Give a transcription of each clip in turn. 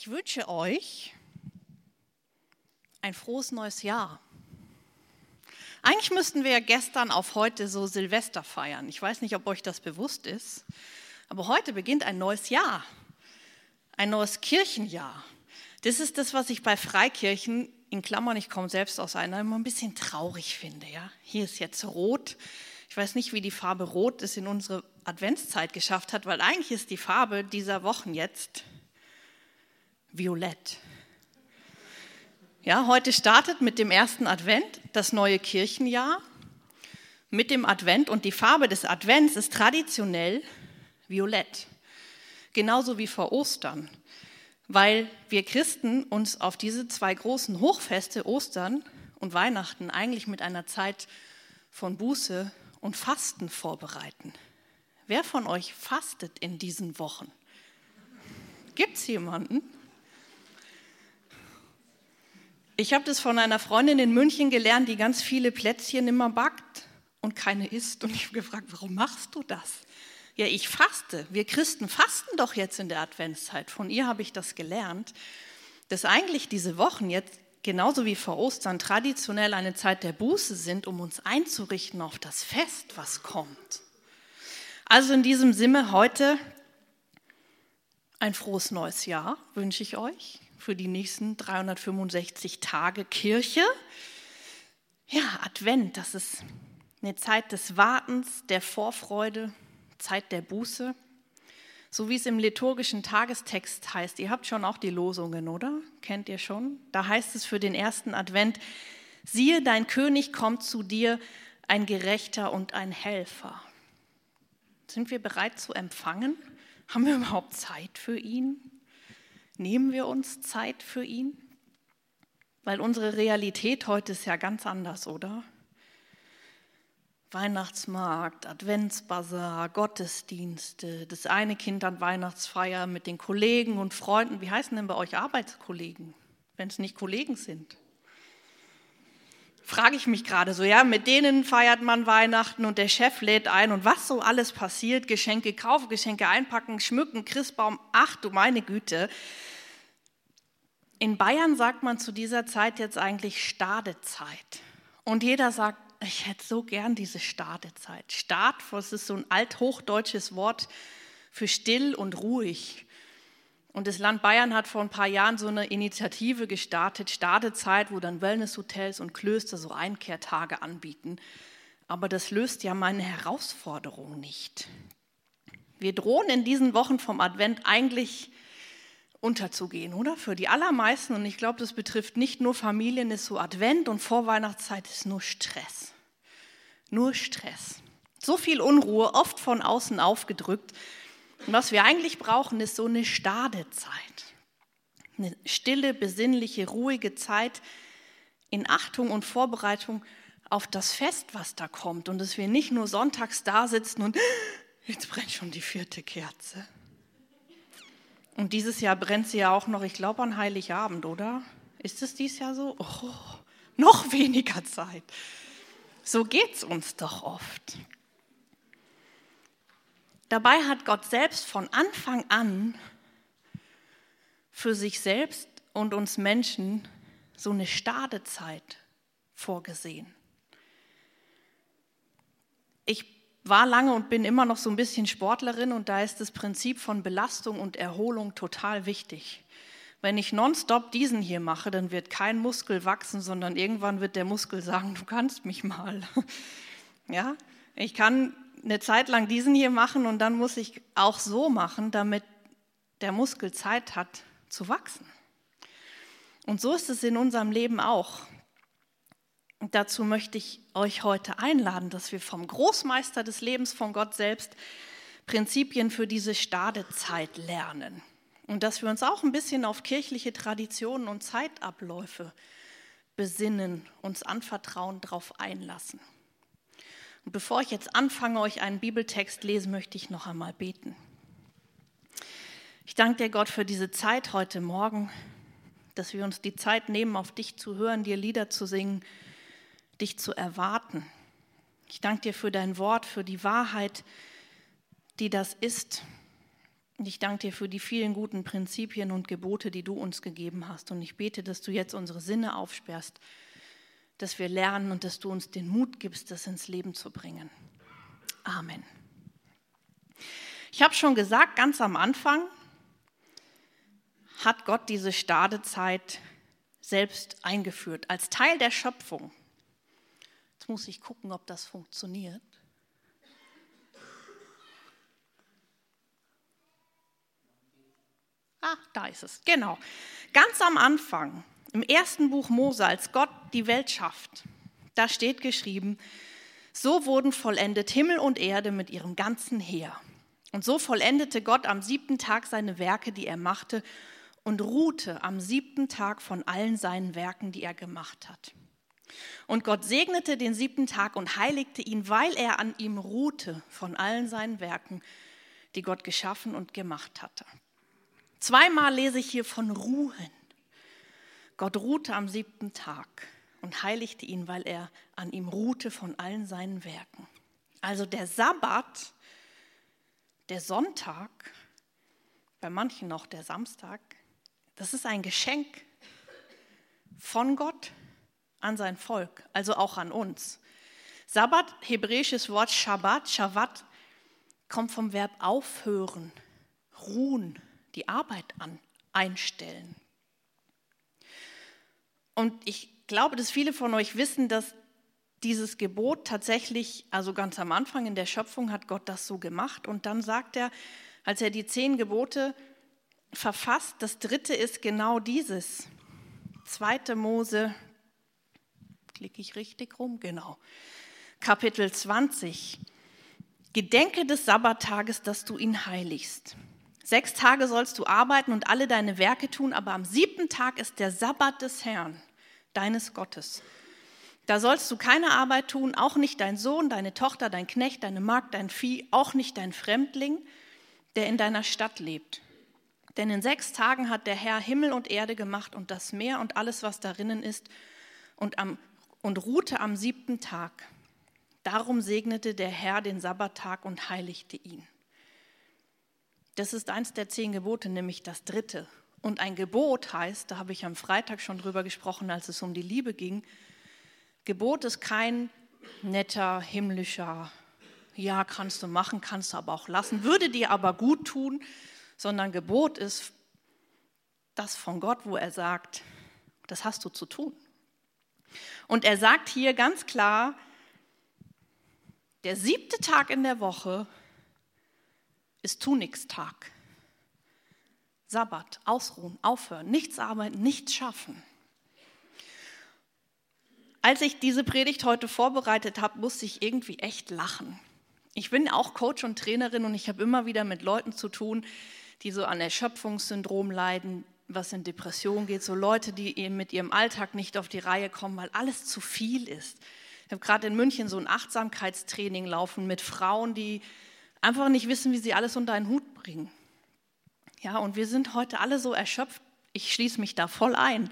Ich wünsche euch ein frohes neues Jahr. Eigentlich müssten wir ja gestern auf heute so Silvester feiern. Ich weiß nicht, ob euch das bewusst ist, aber heute beginnt ein neues Jahr, ein neues Kirchenjahr. Das ist das, was ich bei Freikirchen in Klammern, ich komme selbst aus einer, immer ein bisschen traurig finde. Ja? Hier ist jetzt rot. Ich weiß nicht, wie die Farbe Rot es in unsere Adventszeit geschafft hat, weil eigentlich ist die Farbe dieser Wochen jetzt violett. Ja, heute startet mit dem ersten Advent das neue Kirchenjahr. Mit dem Advent und die Farbe des Advents ist traditionell violett. Genauso wie vor Ostern, weil wir Christen uns auf diese zwei großen Hochfeste, Ostern und Weihnachten, eigentlich mit einer Zeit von Buße und Fasten vorbereiten. Wer von euch fastet in diesen Wochen? Gibt es jemanden? Ich habe das von einer Freundin in München gelernt, die ganz viele Plätzchen immer backt und keine isst. Und ich habe gefragt, warum machst du das? Ja, ich faste. Wir Christen fasten doch jetzt in der Adventszeit. Von ihr habe ich das gelernt, dass eigentlich diese Wochen jetzt genauso wie vor Ostern traditionell eine Zeit der Buße sind, um uns einzurichten auf das Fest, was kommt. Also in diesem Sinne heute ein frohes neues Jahr wünsche ich euch für die nächsten 365 Tage Kirche. Ja, Advent, das ist eine Zeit des Wartens, der Vorfreude, Zeit der Buße. So wie es im liturgischen Tagestext heißt. Ihr habt schon auch die Losungen, oder? Kennt ihr schon? Da heißt es für den ersten Advent, siehe, dein König kommt zu dir, ein Gerechter und ein Helfer. Sind wir bereit zu empfangen? Haben wir überhaupt Zeit für ihn? Nehmen wir uns Zeit für ihn? Weil unsere Realität heute ist ja ganz anders, oder? Weihnachtsmarkt, Adventsbazar, Gottesdienste, das eine Kind an Weihnachtsfeier mit den Kollegen und Freunden. Wie heißen denn bei euch Arbeitskollegen, wenn es nicht Kollegen sind? Frage ich mich gerade so, ja, mit denen feiert man Weihnachten und der Chef lädt ein und was so alles passiert, Geschenke kaufen, Geschenke einpacken, schmücken, Christbaum, ach du meine Güte. In Bayern sagt man zu dieser Zeit jetzt eigentlich Stadezeit. Und jeder sagt, ich hätte so gern diese Stadezeit. Stad, das ist so ein althochdeutsches Wort für still und ruhig. Und das Land Bayern hat vor ein paar Jahren so eine Initiative gestartet, Stadezeit, wo dann Wellnesshotels und Klöster so Einkehrtage anbieten. Aber das löst ja meine Herausforderung nicht. Wir drohen in diesen Wochen vom Advent eigentlich unterzugehen, oder? Für die allermeisten, und ich glaube, das betrifft nicht nur Familien, ist so Advent und Vorweihnachtszeit ist nur Stress. Nur Stress. So viel Unruhe, oft von außen aufgedrückt. Und was wir eigentlich brauchen, ist so eine Stadezeit. Eine stille, besinnliche, ruhige Zeit in Achtung und Vorbereitung auf das Fest, was da kommt. Und dass wir nicht nur sonntags da sitzen und jetzt brennt schon die vierte Kerze. Und dieses Jahr brennt sie ja auch noch, ich glaube, an Heiligabend, oder? Ist es dieses Jahr so? Oh, noch weniger Zeit. So geht es uns doch oft. Dabei hat Gott selbst von Anfang an für sich selbst und uns Menschen so eine Stadezeit vorgesehen. Ich war lange und bin immer noch so ein bisschen Sportlerin und da ist das Prinzip von Belastung und Erholung total wichtig. Wenn ich nonstop diesen hier mache, dann wird kein Muskel wachsen, sondern irgendwann wird der Muskel sagen, du kannst mich mal. Ja, ich kann eine Zeit lang diesen hier machen und dann muss ich auch so machen, damit der Muskel Zeit hat zu wachsen. Und so ist es in unserem Leben auch. Und dazu möchte ich euch heute einladen, dass wir vom Großmeister des Lebens, von Gott selbst, Prinzipien für diese Stadezeit lernen. Und dass wir uns auch ein bisschen auf kirchliche Traditionen und Zeitabläufe besinnen, uns anvertrauen, darauf einlassen. Und bevor ich jetzt anfange, euch einen Bibeltext lesen, möchte ich noch einmal beten. Ich danke dir, Gott, für diese Zeit heute Morgen, dass wir uns die Zeit nehmen, auf dich zu hören, dir Lieder zu singen dich zu erwarten. Ich danke dir für dein Wort, für die Wahrheit, die das ist. Und ich danke dir für die vielen guten Prinzipien und Gebote, die du uns gegeben hast. Und ich bete, dass du jetzt unsere Sinne aufsperrst, dass wir lernen und dass du uns den Mut gibst, das ins Leben zu bringen. Amen. Ich habe schon gesagt, ganz am Anfang hat Gott diese Stadezeit selbst eingeführt, als Teil der Schöpfung. Jetzt muss ich gucken, ob das funktioniert. Ah, da ist es, genau. Ganz am Anfang, im ersten Buch Mose, als Gott die Welt schafft, da steht geschrieben, so wurden vollendet Himmel und Erde mit ihrem ganzen Heer. Und so vollendete Gott am siebten Tag seine Werke, die er machte, und ruhte am siebten Tag von allen seinen Werken, die er gemacht hat. Und Gott segnete den siebten Tag und heiligte ihn, weil er an ihm ruhte von allen seinen Werken, die Gott geschaffen und gemacht hatte. Zweimal lese ich hier von Ruhen. Gott ruhte am siebten Tag und heiligte ihn, weil er an ihm ruhte von allen seinen Werken. Also der Sabbat, der Sonntag, bei manchen noch der Samstag, das ist ein Geschenk von Gott an sein Volk, also auch an uns. Sabbat, hebräisches Wort Shabbat, Shabbat, kommt vom Verb aufhören, ruhen, die Arbeit an, einstellen. Und ich glaube, dass viele von euch wissen, dass dieses Gebot tatsächlich, also ganz am Anfang in der Schöpfung hat Gott das so gemacht und dann sagt er, als er die zehn Gebote verfasst, das dritte ist genau dieses. Zweite Mose Klicke ich richtig rum? Genau. Kapitel 20. Gedenke des Sabbattages, dass du ihn heiligst. Sechs Tage sollst du arbeiten und alle deine Werke tun, aber am siebten Tag ist der Sabbat des Herrn, deines Gottes. Da sollst du keine Arbeit tun, auch nicht dein Sohn, deine Tochter, dein Knecht, deine Magd, dein Vieh, auch nicht dein Fremdling, der in deiner Stadt lebt. Denn in sechs Tagen hat der Herr Himmel und Erde gemacht und das Meer und alles, was darinnen ist. Und am und ruhte am siebten Tag. Darum segnete der Herr den Sabbattag und heiligte ihn. Das ist eins der zehn Gebote, nämlich das dritte. Und ein Gebot heißt, da habe ich am Freitag schon drüber gesprochen, als es um die Liebe ging, Gebot ist kein netter, himmlischer, ja, kannst du machen, kannst du aber auch lassen, würde dir aber gut tun, sondern Gebot ist das von Gott, wo er sagt, das hast du zu tun. Und er sagt hier ganz klar, der siebte Tag in der Woche ist Tunixtag. Sabbat, ausruhen, aufhören, nichts arbeiten, nichts schaffen. Als ich diese Predigt heute vorbereitet habe, musste ich irgendwie echt lachen. Ich bin auch Coach und Trainerin und ich habe immer wieder mit Leuten zu tun, die so an Erschöpfungssyndrom leiden, was in Depression geht, so Leute, die eben mit ihrem Alltag nicht auf die Reihe kommen, weil alles zu viel ist. Ich habe gerade in München so ein Achtsamkeitstraining laufen mit Frauen, die einfach nicht wissen, wie sie alles unter einen Hut bringen. Ja, und wir sind heute alle so erschöpft. Ich schließe mich da voll ein.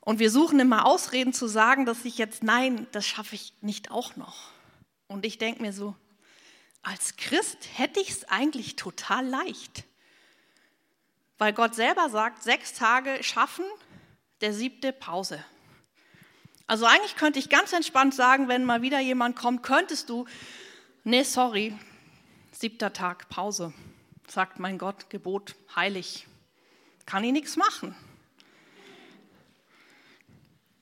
Und wir suchen immer Ausreden zu sagen, dass ich jetzt, nein, das schaffe ich nicht auch noch. Und ich denke mir so, als Christ hätte ich es eigentlich total leicht. Weil Gott selber sagt, sechs Tage schaffen, der siebte Pause. Also eigentlich könnte ich ganz entspannt sagen, wenn mal wieder jemand kommt, könntest du, nee, sorry, siebter Tag Pause, sagt mein Gott, Gebot heilig, kann ich nichts machen.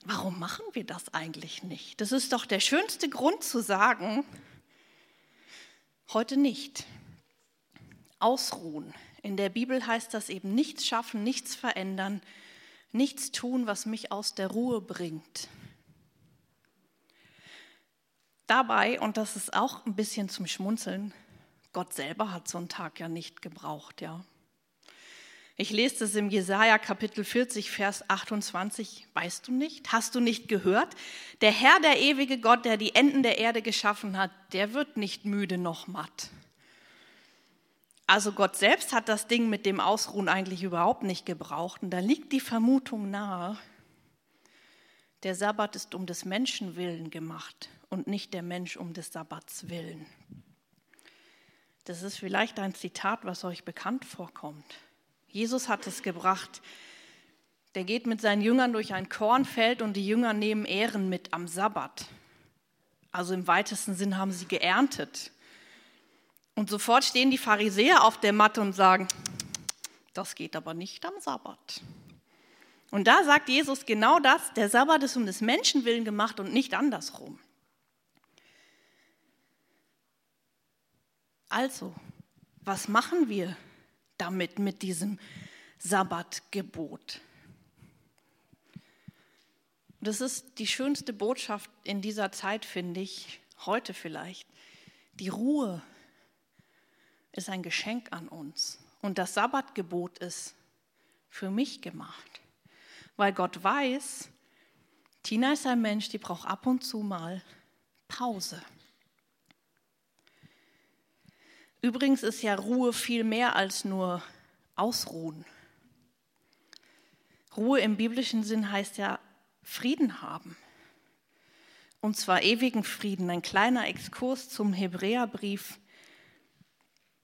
Warum machen wir das eigentlich nicht? Das ist doch der schönste Grund zu sagen, heute nicht. Ausruhen, in der Bibel heißt das eben nichts schaffen, nichts verändern, nichts tun, was mich aus der Ruhe bringt. Dabei, und das ist auch ein bisschen zum Schmunzeln, Gott selber hat so einen Tag ja nicht gebraucht, ja. Ich lese das im Jesaja Kapitel 40, Vers 28. Weißt du nicht? Hast du nicht gehört? Der Herr, der ewige Gott, der die Enden der Erde geschaffen hat, der wird nicht müde noch matt. Also Gott selbst hat das Ding mit dem Ausruhen eigentlich überhaupt nicht gebraucht. Und da liegt die Vermutung nahe, der Sabbat ist um des Menschen willen gemacht und nicht der Mensch um des Sabbats willen. Das ist vielleicht ein Zitat, was euch bekannt vorkommt. Jesus hat es gebracht. Der geht mit seinen Jüngern durch ein Kornfeld und die Jünger nehmen Ehren mit am Sabbat. Also im weitesten Sinn haben sie geerntet. Und sofort stehen die Pharisäer auf der Matte und sagen, das geht aber nicht am Sabbat. Und da sagt Jesus genau das, der Sabbat ist um des Menschen willen gemacht und nicht andersrum. Also, was machen wir damit, mit diesem Sabbatgebot? Das ist die schönste Botschaft in dieser Zeit, finde ich, heute vielleicht. Die Ruhe ist ein Geschenk an uns. Und das Sabbatgebot ist für mich gemacht weil Gott weiß, Tina ist ein Mensch, die braucht ab und zu mal Pause. Übrigens ist ja Ruhe viel mehr als nur Ausruhen. Ruhe im biblischen Sinn heißt ja Frieden haben. Und zwar ewigen Frieden. Ein kleiner Exkurs zum Hebräerbrief,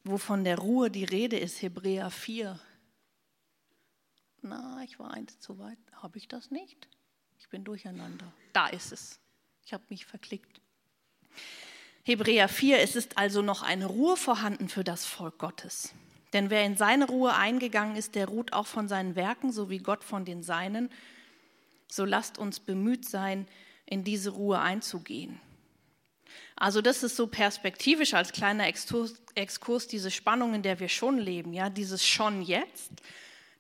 wo von der Ruhe die Rede ist, Hebräer 4, na, ich war eins zu weit. Habe ich das nicht? Ich bin durcheinander. Da ist es. Ich habe mich verklickt. Hebräer 4, es ist also noch eine Ruhe vorhanden für das Volk Gottes. Denn wer in seine Ruhe eingegangen ist, der ruht auch von seinen Werken, so wie Gott von den Seinen. So lasst uns bemüht sein, in diese Ruhe einzugehen. Also das ist so perspektivisch als kleiner Exkurs, diese Spannung, in der wir schon leben, ja, dieses schon jetzt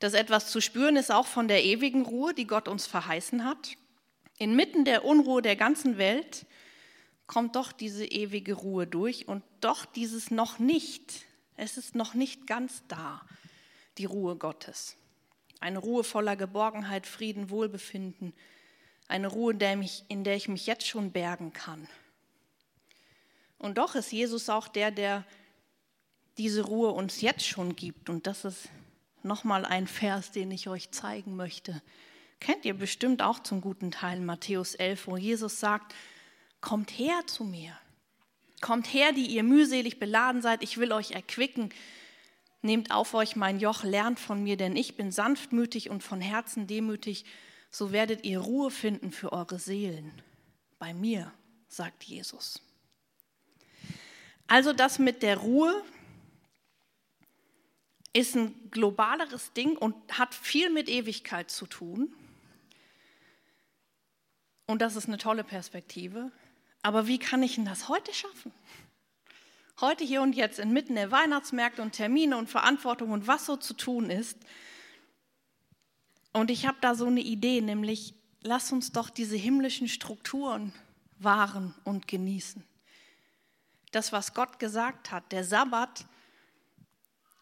dass etwas zu spüren ist auch von der ewigen Ruhe, die Gott uns verheißen hat. Inmitten der Unruhe der ganzen Welt kommt doch diese ewige Ruhe durch und doch dieses noch nicht. Es ist noch nicht ganz da, die Ruhe Gottes. Eine Ruhe voller Geborgenheit, Frieden, Wohlbefinden. Eine Ruhe, in der, ich mich jetzt schon bergen kann. Und doch ist Jesus auch der, der diese Ruhe uns jetzt schon gibt. Und das ist nochmal ein Vers, den ich euch zeigen möchte. Kennt ihr bestimmt auch zum guten Teil Matthäus 11, wo Jesus sagt, kommt her zu mir. Kommt her, die ihr mühselig beladen seid, ich will euch erquicken. Nehmt auf euch mein Joch, lernt von mir, denn ich bin sanftmütig und von Herzen demütig, so werdet ihr Ruhe finden für eure Seelen. Bei mir, sagt Jesus. Also das mit der Ruhe, ist ein globaleres Ding und hat viel mit Ewigkeit zu tun. Und das ist eine tolle Perspektive. Aber wie kann ich denn das heute schaffen? Heute, hier und jetzt, inmitten der Weihnachtsmärkte und Termine und Verantwortung und was so zu tun ist. Und ich habe da so eine Idee, nämlich lass uns doch diese himmlischen Strukturen wahren und genießen. Das, was Gott gesagt hat, der Sabbat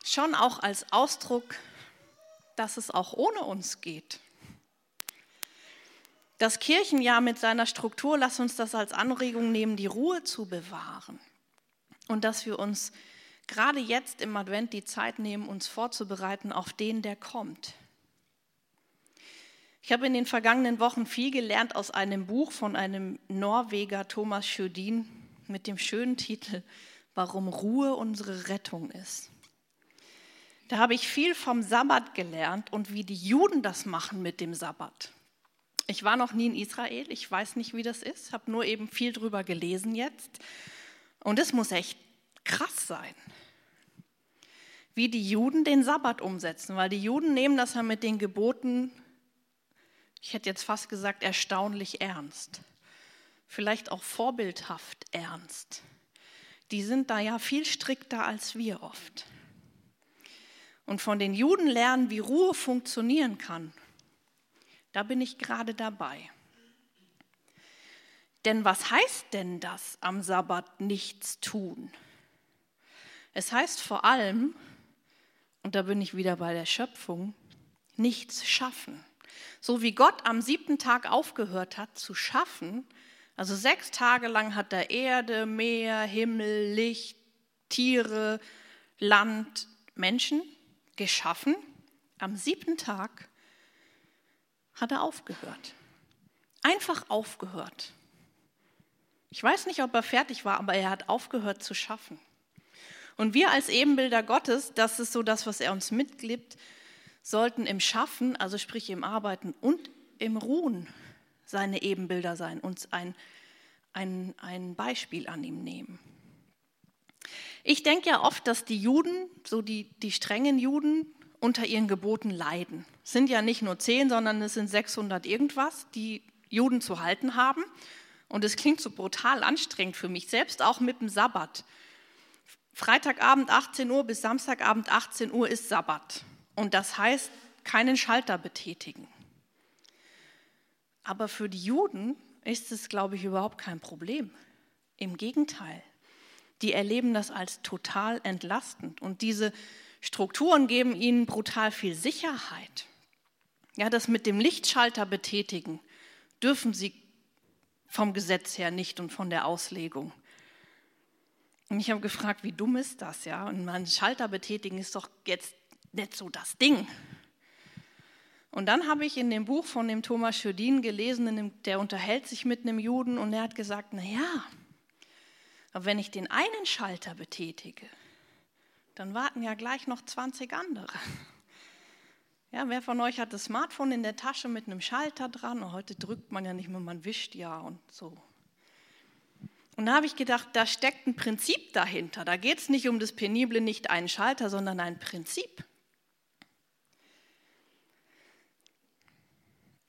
schon auch als Ausdruck, dass es auch ohne uns geht. Das Kirchenjahr mit seiner Struktur, lass uns das als Anregung nehmen, die Ruhe zu bewahren. Und dass wir uns gerade jetzt im Advent die Zeit nehmen, uns vorzubereiten auf den, der kommt. Ich habe in den vergangenen Wochen viel gelernt aus einem Buch von einem Norweger, Thomas Schödin, mit dem schönen Titel Warum Ruhe unsere Rettung ist. Da habe ich viel vom Sabbat gelernt und wie die Juden das machen mit dem Sabbat. Ich war noch nie in Israel, ich weiß nicht, wie das ist, habe nur eben viel drüber gelesen jetzt. Und es muss echt krass sein, wie die Juden den Sabbat umsetzen, weil die Juden nehmen das ja mit den Geboten, ich hätte jetzt fast gesagt, erstaunlich ernst. Vielleicht auch vorbildhaft ernst. Die sind da ja viel strikter als wir oft und von den Juden lernen, wie Ruhe funktionieren kann, da bin ich gerade dabei. Denn was heißt denn das, am Sabbat nichts tun? Es heißt vor allem, und da bin ich wieder bei der Schöpfung, nichts schaffen. So wie Gott am siebten Tag aufgehört hat zu schaffen, also sechs Tage lang hat er Erde, Meer, Himmel, Licht, Tiere, Land, Menschen geschaffen. Am siebten Tag hat er aufgehört. Einfach aufgehört. Ich weiß nicht, ob er fertig war, aber er hat aufgehört zu schaffen. Und wir als Ebenbilder Gottes, das ist so das, was er uns mitgibt, sollten im Schaffen, also sprich im Arbeiten und im Ruhen seine Ebenbilder sein, uns ein, ein, ein Beispiel an ihm nehmen. Ich denke ja oft, dass die Juden, so die, die strengen Juden, unter ihren Geboten leiden. Es sind ja nicht nur zehn, sondern es sind 600 irgendwas, die Juden zu halten haben. Und es klingt so brutal anstrengend für mich, selbst auch mit dem Sabbat. Freitagabend 18 Uhr bis Samstagabend 18 Uhr ist Sabbat. Und das heißt, keinen Schalter betätigen. Aber für die Juden ist es, glaube ich, überhaupt kein Problem. Im Gegenteil. Die erleben das als total entlastend. Und diese Strukturen geben ihnen brutal viel Sicherheit. Ja, das mit dem Lichtschalter betätigen dürfen sie vom Gesetz her nicht und von der Auslegung. Und ich habe gefragt, wie dumm ist das, ja? Und mein Schalter betätigen ist doch jetzt nicht so das Ding. Und dann habe ich in dem Buch von dem Thomas Schödin gelesen, der unterhält sich mit einem Juden und er hat gesagt, na ja, aber wenn ich den einen Schalter betätige, dann warten ja gleich noch 20 andere. Ja, wer von euch hat das Smartphone in der Tasche mit einem Schalter dran? Und heute drückt man ja nicht mehr, man wischt ja und so. Und da habe ich gedacht, da steckt ein Prinzip dahinter. Da geht es nicht um das penible, nicht einen Schalter, sondern ein Prinzip.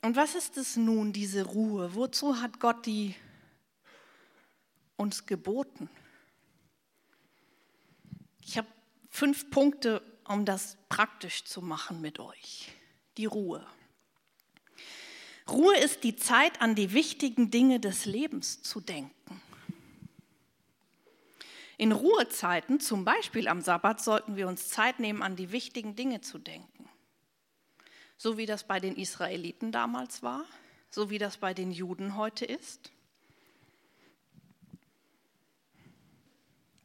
Und was ist es nun, diese Ruhe? Wozu hat Gott die uns geboten? Ich habe fünf Punkte, um das praktisch zu machen mit euch. Die Ruhe. Ruhe ist die Zeit, an die wichtigen Dinge des Lebens zu denken. In Ruhezeiten, zum Beispiel am Sabbat, sollten wir uns Zeit nehmen, an die wichtigen Dinge zu denken. So wie das bei den Israeliten damals war, so wie das bei den Juden heute ist.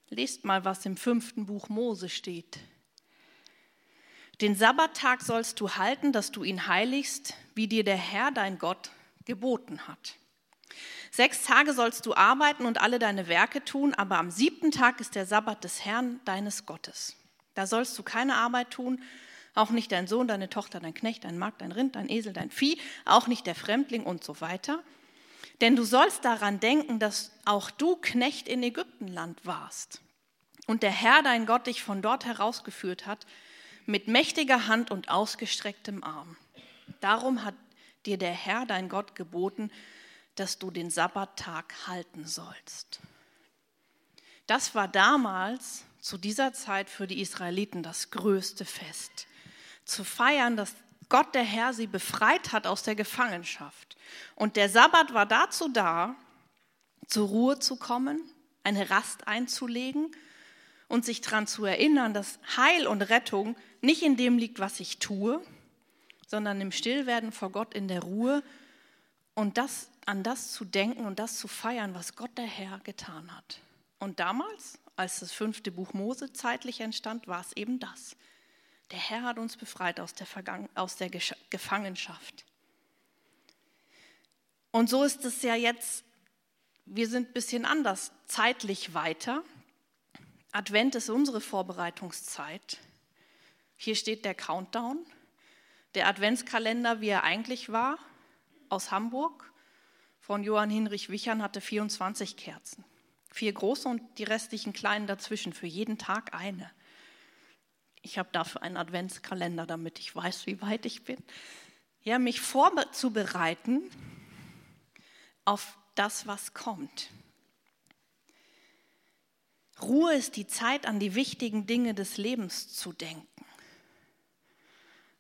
Lest mal, was im fünften Buch Mose steht. Den Sabbattag sollst du halten, dass du ihn heiligst, wie dir der Herr, dein Gott, geboten hat. Sechs Tage sollst du arbeiten und alle deine Werke tun, aber am siebten Tag ist der Sabbat des Herrn, deines Gottes. Da sollst du keine Arbeit tun, auch nicht dein Sohn, deine Tochter, dein Knecht, dein Magd, dein Rind, dein Esel, dein Vieh, auch nicht der Fremdling und so weiter. Denn du sollst daran denken, dass auch du Knecht in Ägyptenland warst und der Herr, dein Gott, dich von dort herausgeführt hat, mit mächtiger Hand und ausgestrecktem Arm. Darum hat dir der Herr, dein Gott, geboten, dass du den Sabbattag halten sollst. Das war damals, zu dieser Zeit für die Israeliten, das größte Fest. Zu feiern, dass Gott der Herr sie befreit hat aus der Gefangenschaft. Und der Sabbat war dazu da, zur Ruhe zu kommen, eine Rast einzulegen und sich daran zu erinnern, dass Heil und Rettung nicht in dem liegt, was ich tue, sondern im Stillwerden vor Gott in der Ruhe und das, an das zu denken und das zu feiern, was Gott der Herr getan hat. Und damals, als das fünfte Buch Mose zeitlich entstand, war es eben das. Der Herr hat uns befreit aus der, aus der Gefangenschaft. Und so ist es ja jetzt, wir sind ein bisschen anders, zeitlich weiter. Advent ist unsere Vorbereitungszeit. Hier steht der Countdown, der Adventskalender, wie er eigentlich war, aus Hamburg von Johann Hinrich Wichern hatte 24 Kerzen. Vier große und die restlichen kleinen dazwischen, für jeden Tag eine. Ich habe dafür einen Adventskalender, damit ich weiß, wie weit ich bin. Ja, mich vorzubereiten auf das, was kommt. Ruhe ist die Zeit, an die wichtigen Dinge des Lebens zu denken.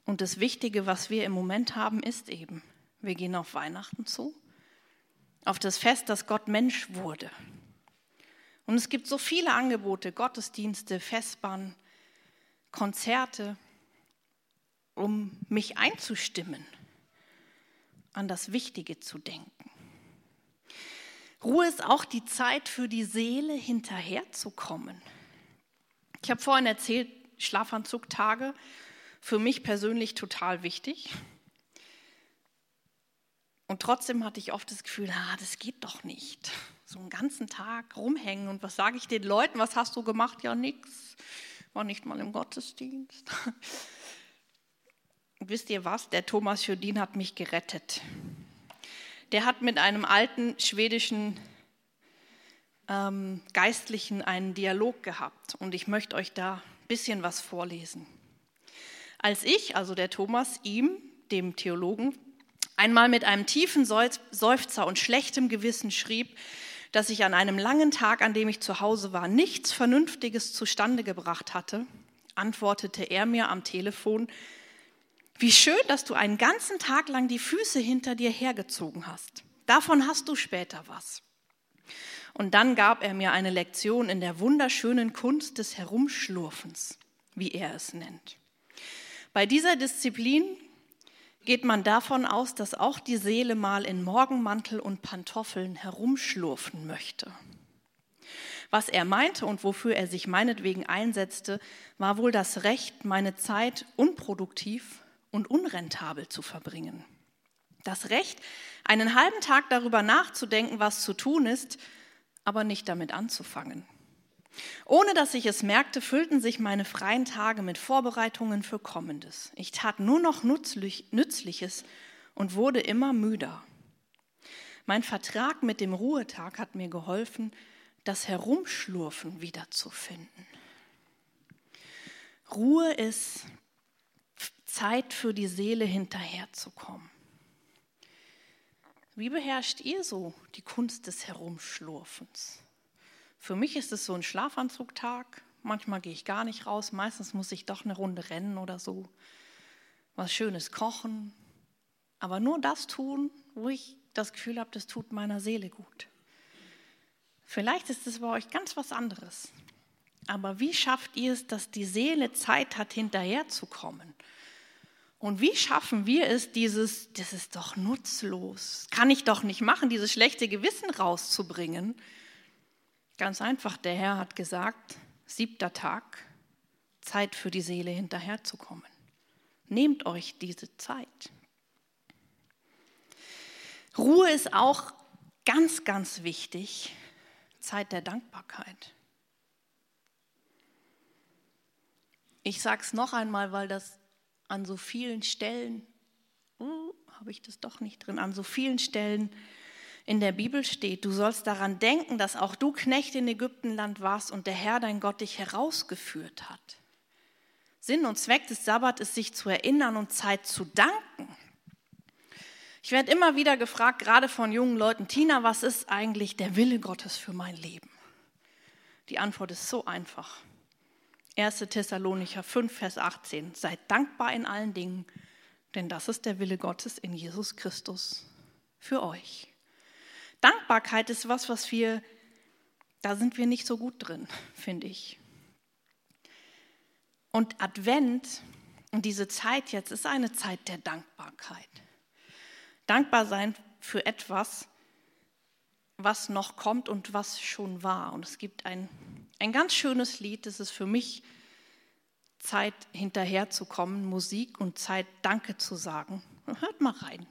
Und das Wichtige, was wir im Moment haben, ist eben, wir gehen auf Weihnachten zu, auf das Fest, dass Gott Mensch wurde. Und es gibt so viele Angebote, Gottesdienste, Festbahn, Konzerte, um mich einzustimmen, an das Wichtige zu denken. Ruhe ist auch die Zeit für die Seele hinterherzukommen. Ich habe vorhin erzählt, Schlafanzugtage, für mich persönlich total wichtig. Und trotzdem hatte ich oft das Gefühl, ah, das geht doch nicht. So einen ganzen Tag rumhängen. Und was sage ich den Leuten? Was hast du gemacht? Ja, nix. War nicht mal im Gottesdienst. Wisst ihr was? Der Thomas Jodin hat mich gerettet. Der hat mit einem alten schwedischen ähm, Geistlichen einen Dialog gehabt. Und ich möchte euch da ein bisschen was vorlesen. Als ich, also der Thomas, ihm, dem Theologen, einmal mit einem tiefen Seufzer und schlechtem Gewissen schrieb, dass ich an einem langen Tag, an dem ich zu Hause war, nichts Vernünftiges zustande gebracht hatte, antwortete er mir am Telefon, wie schön, dass du einen ganzen Tag lang die Füße hinter dir hergezogen hast. Davon hast du später was. Und dann gab er mir eine Lektion in der wunderschönen Kunst des Herumschlurfens, wie er es nennt. Bei dieser Disziplin geht man davon aus, dass auch die Seele mal in Morgenmantel und Pantoffeln herumschlurfen möchte. Was er meinte und wofür er sich meinetwegen einsetzte, war wohl das Recht, meine Zeit unproduktiv und unrentabel zu verbringen. Das Recht, einen halben Tag darüber nachzudenken, was zu tun ist, aber nicht damit anzufangen. Ohne dass ich es merkte, füllten sich meine freien Tage mit Vorbereitungen für Kommendes. Ich tat nur noch Nützliches und wurde immer müder. Mein Vertrag mit dem Ruhetag hat mir geholfen, das Herumschlurfen wiederzufinden. Ruhe ist Zeit für die Seele hinterherzukommen. Wie beherrscht ihr so die Kunst des Herumschlurfens? Für mich ist es so ein Schlafanzugtag. Manchmal gehe ich gar nicht raus. Meistens muss ich doch eine Runde rennen oder so. Was Schönes kochen. Aber nur das tun, wo ich das Gefühl habe, das tut meiner Seele gut. Vielleicht ist es bei euch ganz was anderes. Aber wie schafft ihr es, dass die Seele Zeit hat, hinterherzukommen? Und wie schaffen wir es, dieses, das ist doch nutzlos, kann ich doch nicht machen, dieses schlechte Gewissen rauszubringen? Ganz einfach, der Herr hat gesagt, siebter Tag, Zeit für die Seele hinterherzukommen. Nehmt euch diese Zeit. Ruhe ist auch ganz, ganz wichtig, Zeit der Dankbarkeit. Ich sage es noch einmal, weil das an so vielen Stellen, uh, habe ich das doch nicht drin, an so vielen Stellen in der Bibel steht, du sollst daran denken, dass auch du Knecht in Ägyptenland warst und der Herr dein Gott dich herausgeführt hat. Sinn und Zweck des Sabbat ist, sich zu erinnern und Zeit zu danken. Ich werde immer wieder gefragt, gerade von jungen Leuten, Tina, was ist eigentlich der Wille Gottes für mein Leben? Die Antwort ist so einfach. 1. Thessalonicher 5, Vers 18. Seid dankbar in allen Dingen, denn das ist der Wille Gottes in Jesus Christus für euch. Dankbarkeit ist was, was wir, da sind wir nicht so gut drin, finde ich. Und Advent und diese Zeit jetzt ist eine Zeit der Dankbarkeit. Dankbar sein für etwas, was noch kommt und was schon war. Und es gibt ein, ein ganz schönes Lied, das ist für mich Zeit hinterherzukommen, Musik und Zeit Danke zu sagen. Hört mal rein.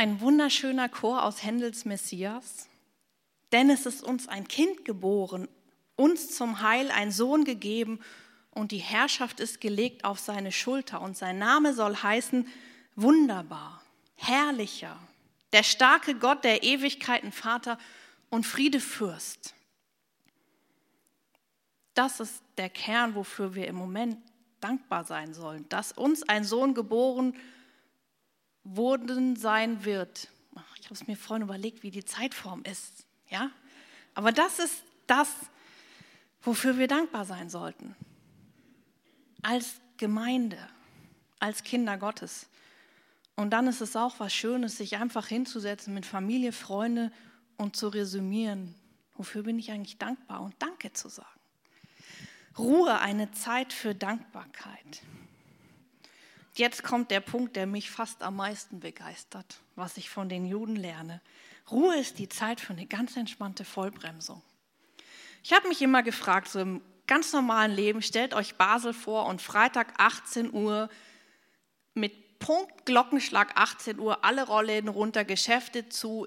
Ein wunderschöner Chor aus Händels Messias. Denn es ist uns ein Kind geboren, uns zum Heil ein Sohn gegeben und die Herrschaft ist gelegt auf seine Schulter und sein Name soll heißen wunderbar, herrlicher, der starke Gott, der Ewigkeiten Vater und Friedefürst. Das ist der Kern, wofür wir im Moment dankbar sein sollen, dass uns ein Sohn geboren worden sein wird. Ich habe es mir vorhin überlegt, wie die Zeitform ist. Ja? Aber das ist das, wofür wir dankbar sein sollten. Als Gemeinde, als Kinder Gottes. Und dann ist es auch was Schönes, sich einfach hinzusetzen mit Familie, Freunde und zu resümieren. Wofür bin ich eigentlich dankbar und Danke zu sagen. Ruhe, eine Zeit für Dankbarkeit. Jetzt kommt der Punkt, der mich fast am meisten begeistert, was ich von den Juden lerne. Ruhe ist die Zeit für eine ganz entspannte Vollbremsung. Ich habe mich immer gefragt, so im ganz normalen Leben, stellt euch Basel vor und Freitag 18 Uhr mit Punkt Glockenschlag 18 Uhr alle Rollläden runter, Geschäfte zu,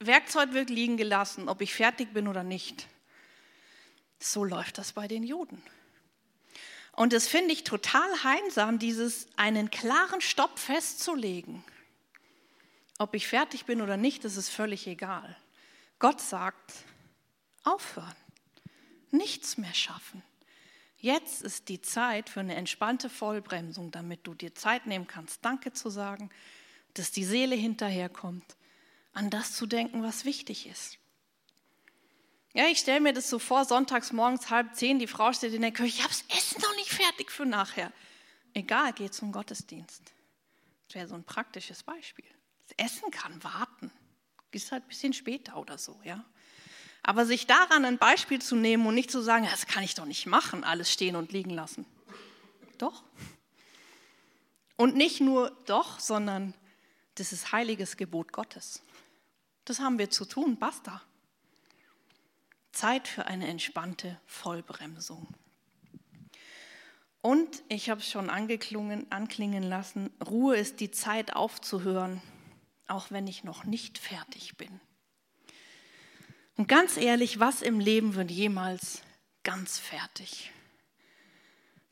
Werkzeug wird liegen gelassen, ob ich fertig bin oder nicht. So läuft das bei den Juden. Und das finde ich total heinsam, dieses einen klaren Stopp festzulegen. Ob ich fertig bin oder nicht, das ist völlig egal. Gott sagt, aufhören, nichts mehr schaffen. Jetzt ist die Zeit für eine entspannte Vollbremsung, damit du dir Zeit nehmen kannst, Danke zu sagen, dass die Seele hinterherkommt, an das zu denken, was wichtig ist. Ja, ich stelle mir das so vor, sonntags morgens halb zehn, die Frau steht in der Küche, ich habe das Essen noch nicht fertig für nachher. Egal, geh zum Gottesdienst. Das wäre so ein praktisches Beispiel. Das Essen kann warten. Ist halt ein bisschen später oder so, ja. Aber sich daran ein Beispiel zu nehmen und nicht zu sagen, das kann ich doch nicht machen, alles stehen und liegen lassen. Doch. Und nicht nur doch, sondern das ist heiliges Gebot Gottes. Das haben wir zu tun, basta. Zeit für eine entspannte Vollbremsung. Und ich habe es schon anklingen lassen, Ruhe ist die Zeit aufzuhören, auch wenn ich noch nicht fertig bin. Und ganz ehrlich, was im Leben wird jemals ganz fertig?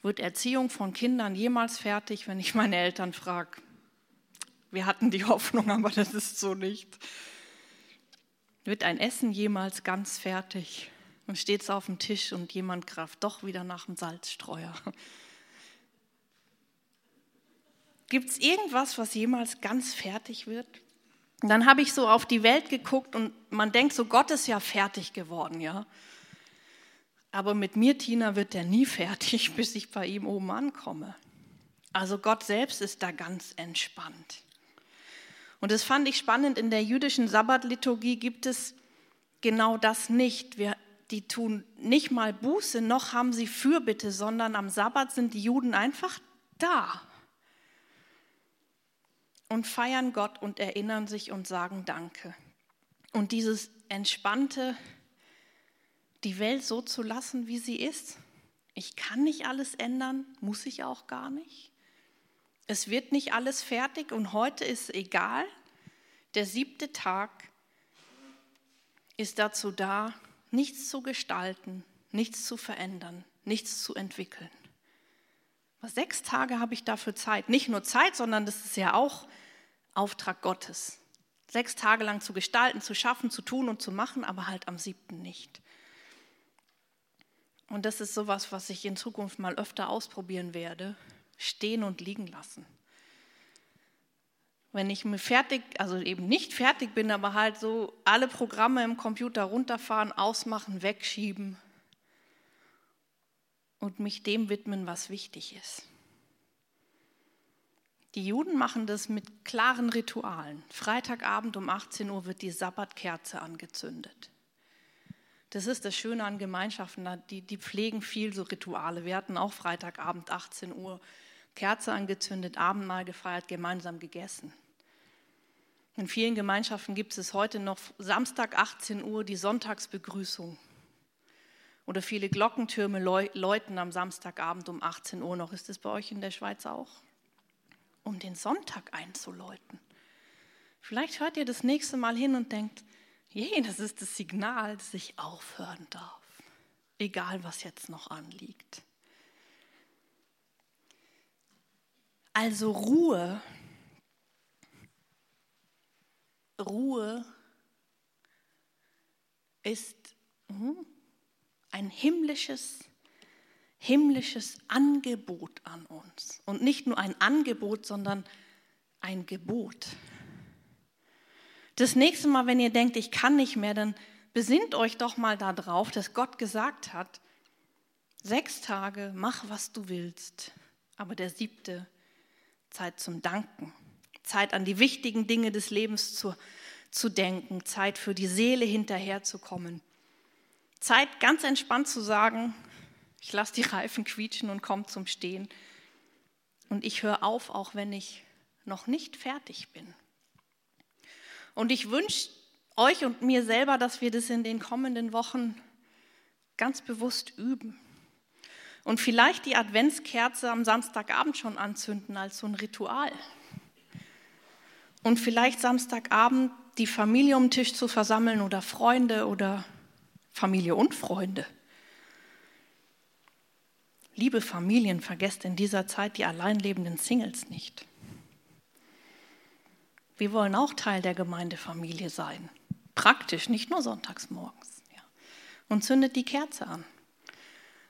Wird Erziehung von Kindern jemals fertig, wenn ich meine Eltern frage? Wir hatten die Hoffnung, aber das ist so nicht. Wird ein Essen jemals ganz fertig? Und steht es auf dem Tisch und jemand greift doch wieder nach dem Salzstreuer. Gibt es irgendwas, was jemals ganz fertig wird? Und dann habe ich so auf die Welt geguckt und man denkt so, Gott ist ja fertig geworden, ja. Aber mit mir, Tina, wird er nie fertig, bis ich bei ihm oben ankomme. Also Gott selbst ist da ganz entspannt. Und das fand ich spannend, in der jüdischen Sabbatliturgie gibt es genau das nicht. Wir, die tun nicht mal Buße, noch haben sie Fürbitte, sondern am Sabbat sind die Juden einfach da und feiern Gott und erinnern sich und sagen Danke. Und dieses entspannte, die Welt so zu lassen, wie sie ist. Ich kann nicht alles ändern, muss ich auch gar nicht. Es wird nicht alles fertig und heute ist egal. Der siebte Tag ist dazu da, nichts zu gestalten, nichts zu verändern, nichts zu entwickeln. Aber sechs Tage habe ich dafür Zeit. Nicht nur Zeit, sondern das ist ja auch Auftrag Gottes. Sechs Tage lang zu gestalten, zu schaffen, zu tun und zu machen, aber halt am siebten nicht. Und das ist sowas, was ich in Zukunft mal öfter ausprobieren werde stehen und liegen lassen. Wenn ich mir fertig, also eben nicht fertig bin, aber halt so alle Programme im Computer runterfahren, ausmachen, wegschieben und mich dem widmen, was wichtig ist. Die Juden machen das mit klaren Ritualen. Freitagabend um 18 Uhr wird die Sabbatkerze angezündet. Das ist das Schöne an Gemeinschaften, die, die pflegen viel so Rituale. Wir hatten auch Freitagabend 18 Uhr Kerze angezündet, Abendmahl gefeiert, gemeinsam gegessen. In vielen Gemeinschaften gibt es heute noch Samstag 18 Uhr die Sonntagsbegrüßung. Oder viele Glockentürme läuten am Samstagabend um 18 Uhr noch. Ist das bei euch in der Schweiz auch? Um den Sonntag einzuläuten. Vielleicht hört ihr das nächste Mal hin und denkt, je, das ist das Signal, dass ich aufhören darf, egal was jetzt noch anliegt. Also Ruhe, Ruhe ist hm, ein himmlisches, himmlisches Angebot an uns. Und nicht nur ein Angebot, sondern ein Gebot. Das nächste Mal, wenn ihr denkt, ich kann nicht mehr, dann besinnt euch doch mal darauf, dass Gott gesagt hat, sechs Tage, mach, was du willst, aber der siebte Zeit zum Danken, Zeit an die wichtigen Dinge des Lebens zu, zu denken, Zeit für die Seele hinterherzukommen, Zeit ganz entspannt zu sagen, ich lasse die Reifen quietschen und komme zum Stehen. Und ich höre auf, auch wenn ich noch nicht fertig bin. Und ich wünsche euch und mir selber, dass wir das in den kommenden Wochen ganz bewusst üben und vielleicht die Adventskerze am Samstagabend schon anzünden als so ein Ritual. Und vielleicht Samstagabend die Familie um den Tisch zu versammeln oder Freunde oder Familie und Freunde. Liebe Familien, vergesst in dieser Zeit die allein lebenden Singles nicht. Wir wollen auch Teil der Gemeindefamilie sein. Praktisch, nicht nur sonntags morgens. Und zündet die Kerze an.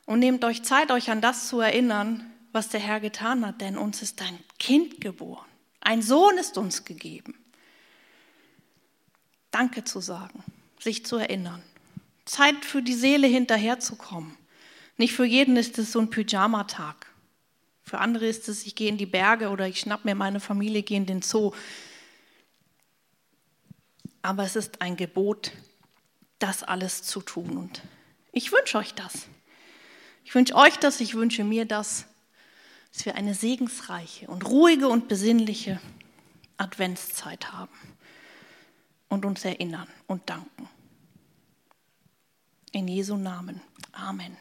Und nehmt euch Zeit, euch an das zu erinnern, was der Herr getan hat, denn uns ist ein Kind geboren. Ein Sohn ist uns gegeben. Danke zu sagen, sich zu erinnern. Zeit für die Seele hinterherzukommen. Nicht für jeden ist es so ein Pyjamatag. Für andere ist es, ich gehe in die Berge oder ich schnapp mir meine Familie, gehe in den Zoo. Aber es ist ein Gebot, das alles zu tun. Und ich wünsche euch das. Ich wünsche euch das, ich wünsche mir das, dass wir eine segensreiche und ruhige und besinnliche Adventszeit haben und uns erinnern und danken. In Jesu Namen. Amen.